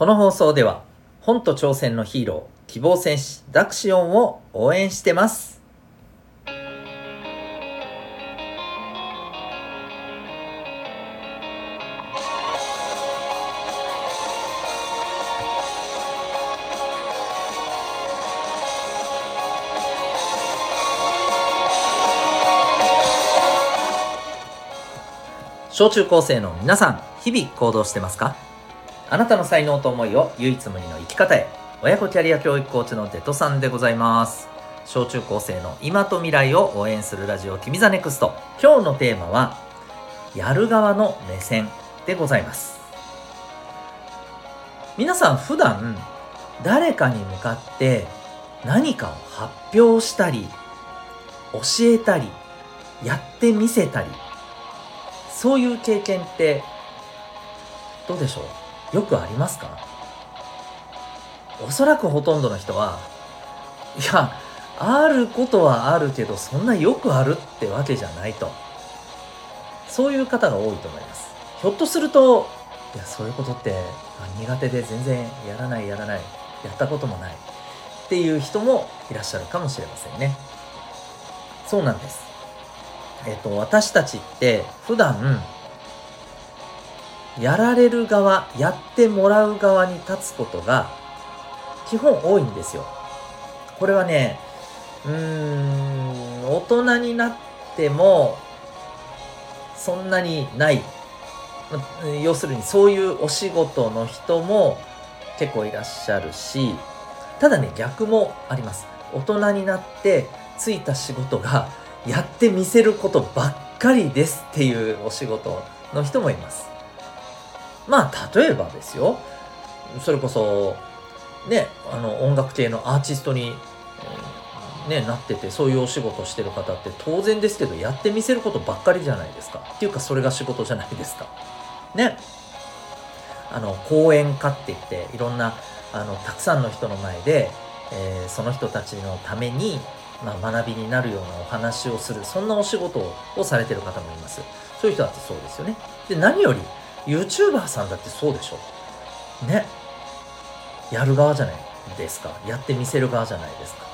この放送では本と挑戦のヒーロー希望戦士ダクシオンを応援してます。小中高生の皆さん日々行動してますか？あなたの才能と思いを唯一無二の生き方へ。親子キャリア教育コーチのデトさんでございます。小中高生の今と未来を応援するラジオ君 The Next。今日のテーマはやる側の目線でございます。皆さん普段誰かに向かって何かを発表したり教えたりやってみせたり。そういう経験ってどうでしょう？よくありますか？おそらくほとんどの人はいやあることはあるけどそんなよくあるってわけじゃないと。そういう方が多いと思います。ひょっとするといやそういうことって苦手で全然やらないやらないやったこともないっていう人もいらっしゃるかもしれませんね。そうなんです。えっと、私たちって普段やられる側やってもらう側に立つことが基本多いんですよ。これはねうーん大人になってもそんなにない。要するにそういうお仕事の人も結構いらっしゃるしただね逆もあります。大人になってついた仕事がやってみせることばっかりですっていうお仕事の人もいます。まあ、例えばですよ。それこそ、ね、あの、音楽系のアーティストに、ね、なってて、そういうお仕事してる方って当然ですけど、やってみせることばっかりじゃないですか。っていうか、それが仕事じゃないですか。ね。あの、講演家って言って、いろんな、あの、たくさんの人の前で、えー、その人たちのためにまあ、学びになるようなお話をするそんなお仕事をされてる方もいますそういう人だってそうですよねで何より YouTuber さんだってそうでしょ。ね。やる側じゃないですか。やってみせる側じゃないですか。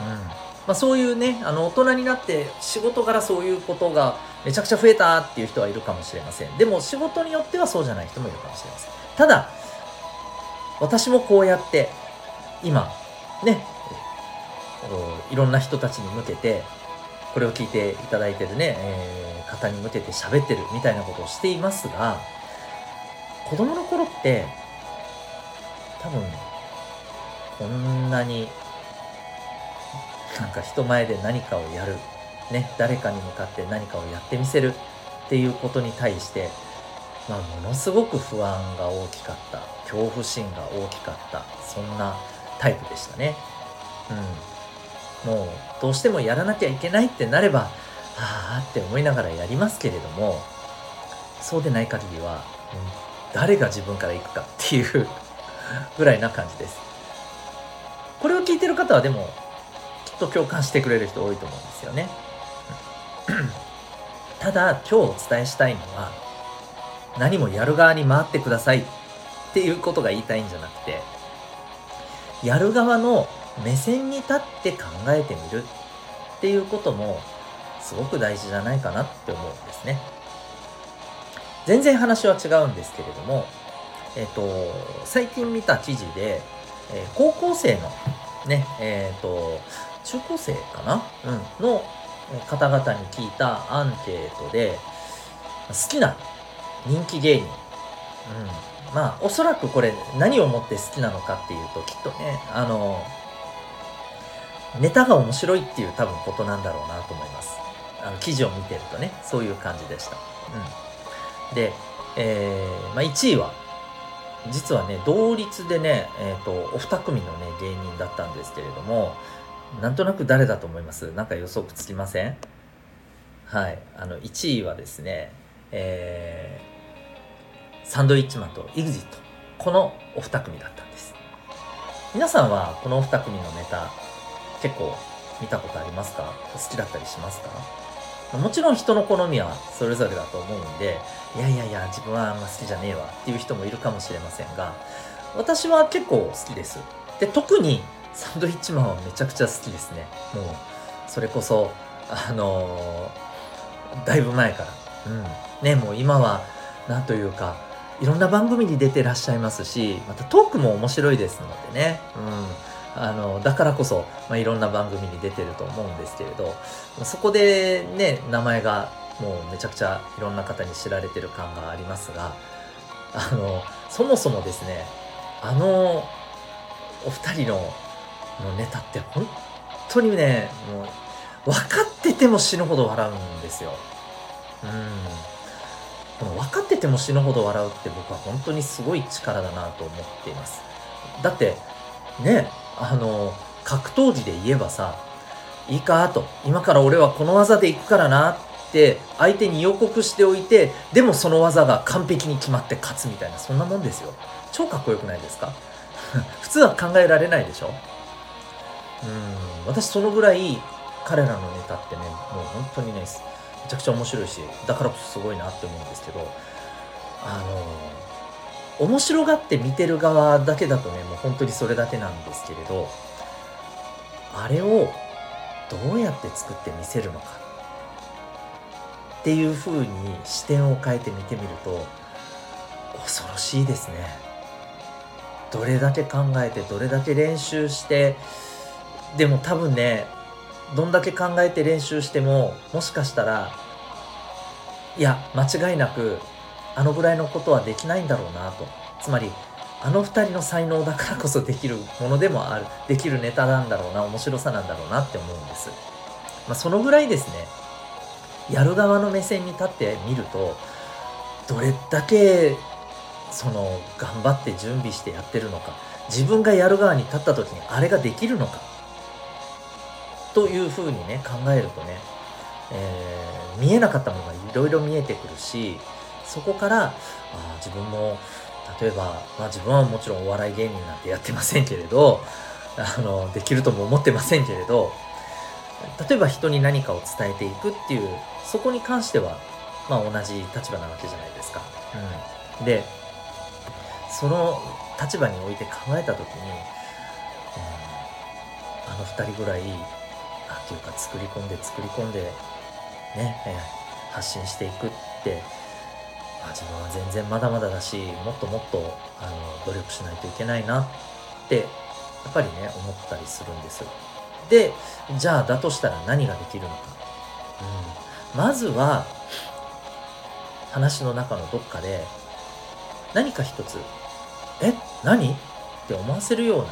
うん。まあ、そういうねあの大人になって仕事からそういうことがめちゃくちゃ増えたっていう人はいるかもしれません。でも仕事によってはそうじゃない人もいるかもしれません。ただ私もこうやって今ねいろんな人たちに向けてこれを聞いていただいてるね、えー、方に向けて喋ってるみたいなことをしていますが子供の頃って多分こんなになんか人前で何かをやる、ね、誰かに向かって何かをやってみせるっていうことに対して、まあ、ものすごく不安が大きかった。恐怖心が大きかった。そんなタイプでしたね。うん。もうどうしてもやらなきゃいけないってなれば、はあって思いながらやりますけれども、そうでない限りは、うん、誰が自分から行くかっていう ぐらいな感じです。これを聞いてる方はでも、きっと共感してくれる人多いと思うんですよね。ただ、今日お伝えしたいのは、何もやる側に回ってくださいっていうことが言いたいんじゃなくて、やる側の目線に立って考えてみるっていうこともすごく大事じゃないかなって思うんですね。全然話は違うんですけれども、えっ、と、最近見た記事で、えー、高校生のね、えっ、ー、と、中高生かな？うん、の方々に聞いたアンケートで、好きな人気芸人、うん、まあ、おそらくこれ何をもって好きなのかっていうと、きっとね、あの、ネタが面白いっていう多分ことなんだろうなと思います。あの記事を見てるとね、そういう感じでした。うん。で、えー、まあ、1位は、実はね、同率でね、えっ、ー、と、お二組のね、芸人だったんですけれども、なんとなく誰だと思います？なんか予測つきません？はい。あの、1位はですね、えー、サンドイッチマンと EXIT。このお二組だったんです。皆さんはこのお二組のネタ結構見たことありますか？好きだったりしますか？もちろん人の好みはそれぞれだと思うんで、いやいやいや、自分はあんま好きじゃねえわっていう人もいるかもしれませんが、私は結構好きです。で特にサンドイッチマンはめちゃくちゃ好きですね。もうそれこそあのー、だいぶ前から。うん。ねもう今はなんというかいろんな番組に出てらっしゃいますしまたトークも面白いですのでね、うん、あのだからこそ、まあ、いろんな番組に出てると思うんですけれどそこでね名前がもうめちゃくちゃいろんな方に知られてる感がありますがあのそもそもですねあのお二人ののネタって本当にねもう分かってても死ぬほど笑うんですよ。うんこの分かってても死ぬほど笑うって僕は本当にすごい力だなと思っています。だって、ね、あの、格闘技で言えばさ、いいかと、今から俺はこの技で行くからなって相手に予告しておいて、でもその技が完璧に決まって勝つみたいな、そんなもんですよ。超かっこよくないですか？普通は考えられないでしょ？うん、私そのぐらい彼らのネタってね、もう本当にね、めちゃくちゃ面白いしだからこそすごいなって思うんですけどあの面白がって見てる側だけだとねもう本当にそれだけなんですけれどあれをどうやって作って見せるのかっていう風に視点を変えて見てみると恐ろしいですね。どれだけ考えてどれだけ練習してでも多分ねどんだけ考えて練習してももしかしたらいや間違いなくあのぐらいのことはできないんだろうなと。つまりあの2人の才能だからこそできるものでもある。できるネタなんだろうな面白さなんだろうなって思うんです、まあ、そのぐらいですね。やる側の目線に立ってみるとどれだけその頑張って準備してやってるのか自分がやる側に立った時にあれができるのかというふうにね考えるとね、えー、見えなかったものがいろいろ見えてくるしそこからあ自分も例えば、まあ、自分はもちろんお笑い芸人なんてやってませんけれどあのできるとも思ってませんけれど例えば人に何かを伝えていくっていうそこに関しては、まあ、同じ立場なわけじゃないですか。うん、でその立場において考えた時に、うん、あの2人ぐらいっていうか作り込んで作り込んでね、え、発信していくって、あ、自分は全然まだまだだしもっともっとあの努力しないといけないなってやっぱりね思ったりするんです。でじゃあだとしたら何ができるのか、うん、まずは話の中のどっかで何か一つえ何？って思わせるようなね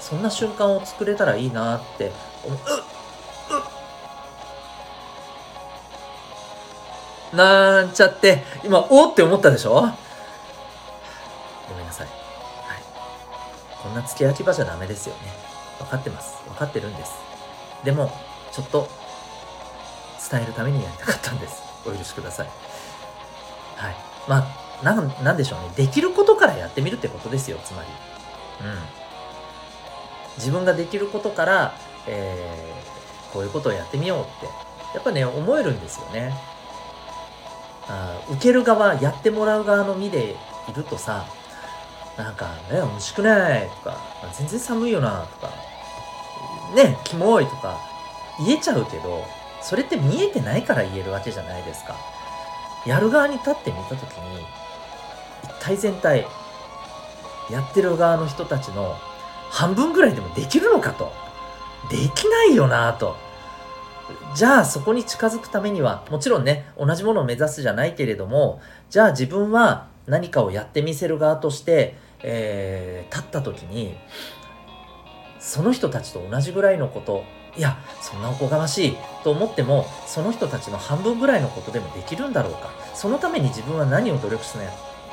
そんな瞬間を作れたらいいなって思う。なんちゃって、今、おって思ったでしょ？ごめんなさい。はい。こんな付け焼き場じゃダメですよね。分かってます。分かってるんです。でも、ちょっと、伝えるためにやりたかったんです。お許しください。はい。まあ、なん、なんでしょうね。できることからやってみるってことですよ、つまり。うん。自分ができることから、えー、こういうことをやってみようって、やっぱね、思えるんですよね。あ受ける側やってもらう側の身でいるとさなんかね美味しくない？とか全然寒いよなとか。ねキモいとか言えちゃうけどそれって見えてないから言えるわけじゃないですか。やる側に立ってみた時に一体全体やってる側の人たちの半分ぐらいでもできるのかと。できないよなと。じゃあそこに近づくためには、もちろんね、同じものを目指すじゃないけれども、じゃあ自分は何かをやってみせる側として、えー、立った時に、その人たちと同じぐらいのこと、いや、そんなおこがましいと思っても、その人たちの半分ぐらいのことでもできるんだろうか。そのために自分は何を努力しな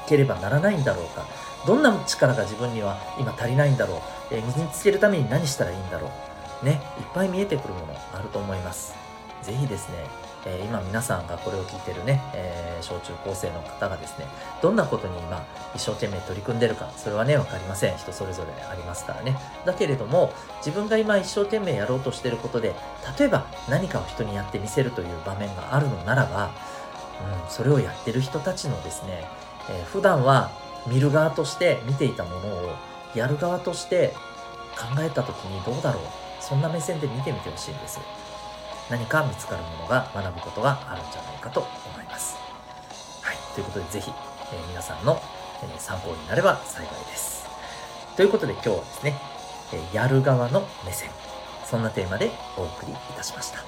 ければならないんだろうか。どんな力が自分には今足りないんだろう。えー、身につけるために何したらいいんだろう。ね、いっぱい見えてくるものあると思います。ぜひですね、えー、今皆さんがこれを聞いてるね、えー、小中高生の方がですね、どんなことに今一生懸命取り組んでるか、それはね、わかりません。人それぞれありますからね。だけれども、自分が今一生懸命やろうとしてることで、例えば何かを人にやってみせるという場面があるのならば、うん、それをやってる人たちのですね、えー、普段は見る側として見ていたものをやる側として考えた時にどうだろうそんな目線で見てみてほしいんです。何か見つかるものが学ぶことがあるんじゃないかと思います。はい。ということでぜひ、えー、皆さんの、えー、参考になれば幸いです。ということで今日はですね、えー、やる側の目線。そんなテーマでお送りいたしました。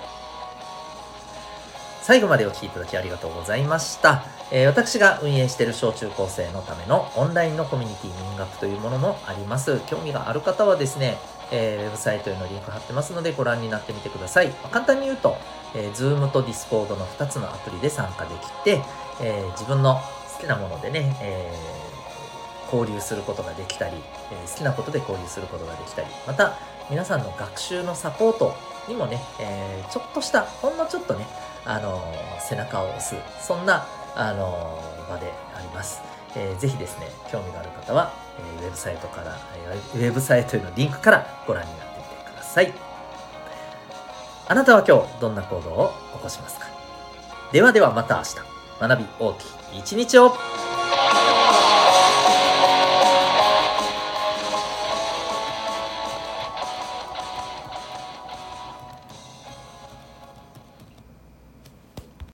最後までお聴きいただきありがとうございました。えー、私が運営している小中高生のためのオンラインのコミュニティ民学というものもあります。興味がある方はですね、えー、ウェブサイトへのリンク貼ってますのでご覧になってみてください。ま簡単に言うと、えー、Zoom と Discord の2つのアプリで参加できて、えー、自分の好きなものでね、えー、交流することができたり、え、好きなことで交流することができたり、また皆さんの学習のサポートにもね、え、ちょっとした、ほんのちょっとね、あの背中を押す、そんな、あの場であります。えー、ぜひですね、興味がある方は、えー、ウェブサイトから、えー、ウェブサイトへのリンクからご覧になってみてください。あなたは今日どんな行動を起こしますか？ではではまた明日、学び大きい一日を。